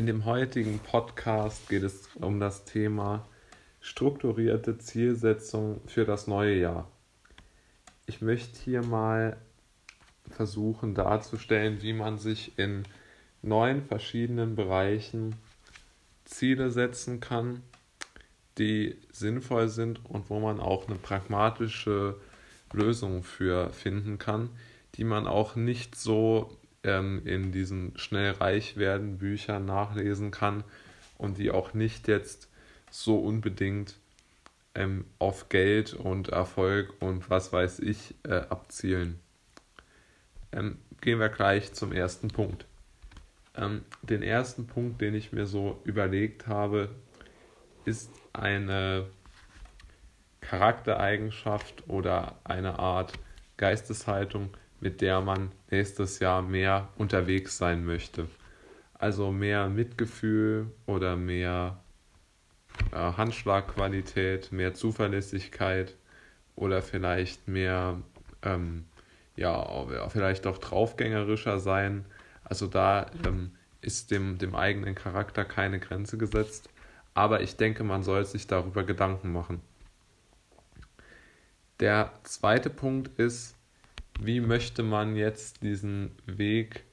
In dem heutigen Podcast geht es um das Thema strukturierte Zielsetzung für das neue Jahr. Ich möchte hier mal versuchen darzustellen, wie man sich in neun verschiedenen Bereichen Ziele setzen kann, die sinnvoll sind und wo man auch eine pragmatische Lösung für finden kann, die man auch nicht so ähm, in diesen schnell reich werden Büchern nachlesen kann und die auch nicht jetzt so unbedingt ähm, auf Geld und Erfolg und was weiß ich äh, abzielen. Ähm, gehen wir gleich zum ersten Punkt. Ähm, den ersten Punkt, den ich mir so überlegt habe, ist eine Charaktereigenschaft oder eine Art Geisteshaltung, mit der man nächstes Jahr mehr unterwegs sein möchte. Also mehr Mitgefühl oder mehr äh, Handschlagqualität, mehr Zuverlässigkeit oder vielleicht mehr, ähm, ja, vielleicht auch draufgängerischer sein. Also da ähm, ist dem, dem eigenen Charakter keine Grenze gesetzt. Aber ich denke, man soll sich darüber Gedanken machen. Der zweite Punkt ist, wie möchte man jetzt diesen Weg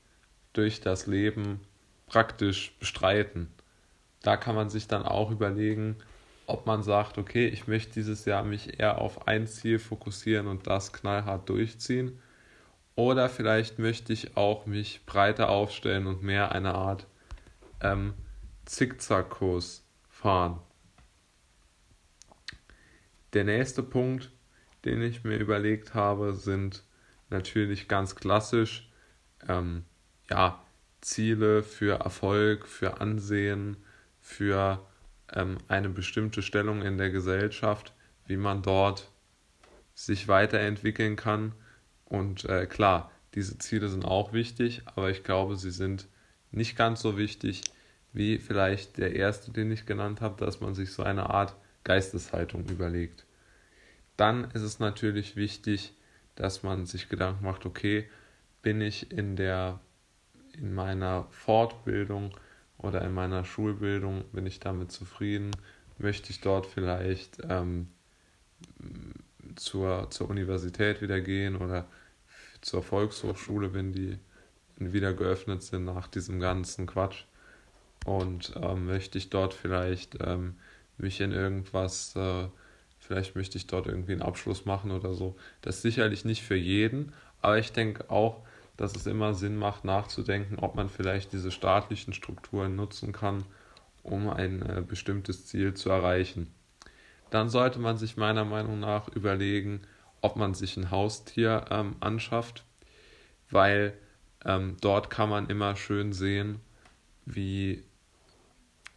durch das Leben praktisch bestreiten. Da kann man sich dann auch überlegen, ob man sagt, okay, ich möchte dieses Jahr mich eher auf ein Ziel fokussieren und das knallhart durchziehen. Oder vielleicht möchte ich auch mich breiter aufstellen und mehr eine Art ähm, Zickzackkurs fahren. Der nächste Punkt, den ich mir überlegt habe, sind natürlich ganz klassisch, ähm, ja, Ziele für Erfolg, für Ansehen, für ähm, eine bestimmte Stellung in der Gesellschaft, wie man dort sich weiterentwickeln kann. Und äh, klar, diese Ziele sind auch wichtig, aber ich glaube, sie sind nicht ganz so wichtig wie vielleicht der erste, den ich genannt habe, dass man sich so eine Art Geisteshaltung überlegt. Dann ist es natürlich wichtig, dass man sich Gedanken macht, okay, bin ich in der in meiner Fortbildung oder in meiner Schulbildung, bin ich damit zufrieden? Möchte ich dort vielleicht ähm, zur, zur Universität wieder gehen oder zur Volkshochschule, wenn die wieder geöffnet sind nach diesem ganzen Quatsch? Und ähm, möchte ich dort vielleicht ähm, mich in irgendwas äh, Vielleicht möchte ich dort irgendwie einen Abschluss machen oder so. Das ist sicherlich nicht für jeden, aber ich denke auch, dass es immer Sinn macht, nachzudenken, ob man vielleicht diese staatlichen Strukturen nutzen kann, um ein äh, bestimmtes Ziel zu erreichen. Dann sollte man sich meiner Meinung nach überlegen, ob man sich ein Haustier ähm, anschafft, weil ähm, dort kann man immer schön sehen, wie,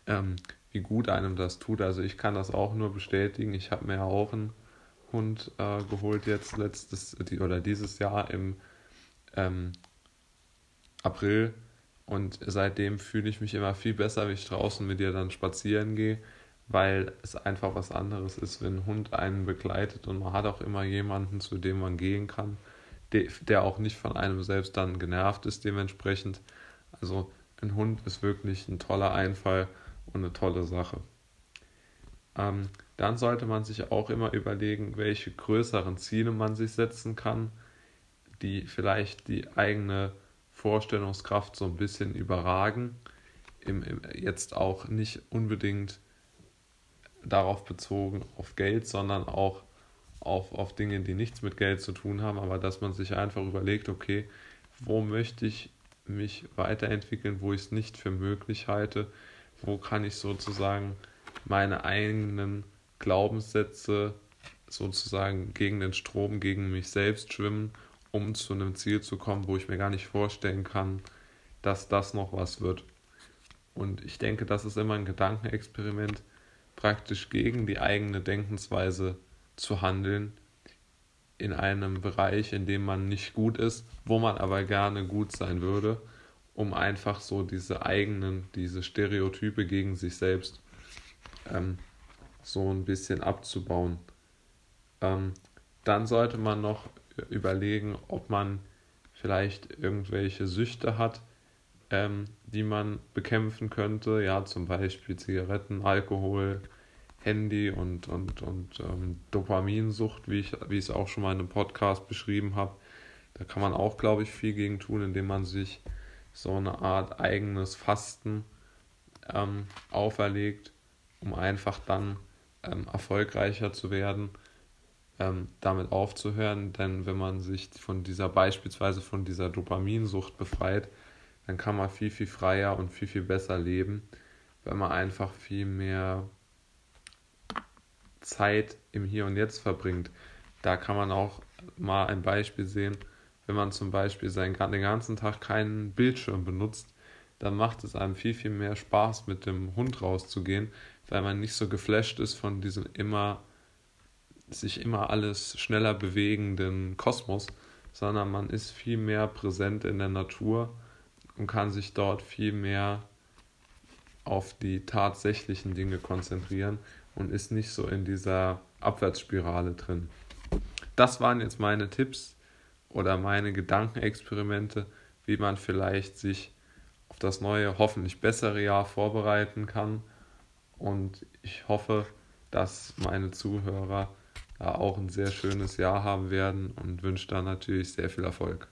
ähm, wie gut einem das tut. Also ich kann das auch nur bestätigen. Ich habe mir auch einen Hund äh, geholt jetzt letztes oder dieses Jahr im ähm, April und seitdem fühle ich mich immer viel besser, wenn ich draußen mit ihr dann spazieren gehe, weil es einfach was anderes ist, wenn ein Hund einen begleitet und man hat auch immer jemanden, zu dem man gehen kann, der auch nicht von einem selbst dann genervt ist dementsprechend. Also ein Hund ist wirklich ein toller Einfall und eine tolle Sache. Ähm, dann sollte man sich auch immer überlegen, welche größeren Ziele man sich setzen kann, die vielleicht die eigene Vorstellungskraft so ein bisschen überragen. Im, im, jetzt auch nicht unbedingt darauf bezogen auf Geld, sondern auch auf, auf Dinge, die nichts mit Geld zu tun haben, aber dass man sich einfach überlegt, okay, wo möchte ich mich weiterentwickeln, wo ich es nicht für möglich halte, wo kann ich sozusagen meine eigenen Glaubenssätze sozusagen gegen den Strom, gegen mich selbst schwimmen, um zu einem Ziel zu kommen, wo ich mir gar nicht vorstellen kann, dass das noch was wird. Und ich denke, das ist immer ein Gedankenexperiment, praktisch gegen die eigene Denkensweise zu handeln, in einem Bereich, in dem man nicht gut ist, wo man aber gerne gut sein würde um einfach so diese eigenen, diese Stereotype gegen sich selbst ähm, so ein bisschen abzubauen. Ähm, dann sollte man noch überlegen, ob man vielleicht irgendwelche Süchte hat, ähm, die man bekämpfen könnte. Ja, zum Beispiel Zigaretten, Alkohol, Handy und, und, und ähm, Dopaminsucht, wie ich, wie ich es auch schon mal in einem Podcast beschrieben habe. Da kann man auch, glaube ich, viel gegen tun, indem man sich so eine Art eigenes Fasten ähm, auferlegt, um einfach dann ähm, erfolgreicher zu werden, ähm, damit aufzuhören. Denn wenn man sich von dieser beispielsweise von dieser Dopaminsucht befreit, dann kann man viel, viel freier und viel, viel besser leben, wenn man einfach viel mehr Zeit im Hier und Jetzt verbringt. Da kann man auch mal ein Beispiel sehen, wenn man zum Beispiel seinen, den ganzen Tag keinen Bildschirm benutzt, dann macht es einem viel, viel mehr Spaß, mit dem Hund rauszugehen, weil man nicht so geflasht ist von diesem immer, sich immer alles schneller bewegenden Kosmos, sondern man ist viel mehr präsent in der Natur und kann sich dort viel mehr auf die tatsächlichen Dinge konzentrieren und ist nicht so in dieser Abwärtsspirale drin. Das waren jetzt meine Tipps oder meine Gedankenexperimente, wie man vielleicht sich auf das neue, hoffentlich bessere Jahr vorbereiten kann. Und ich hoffe, dass meine Zuhörer auch ein sehr schönes Jahr haben werden und wünsche da natürlich sehr viel Erfolg.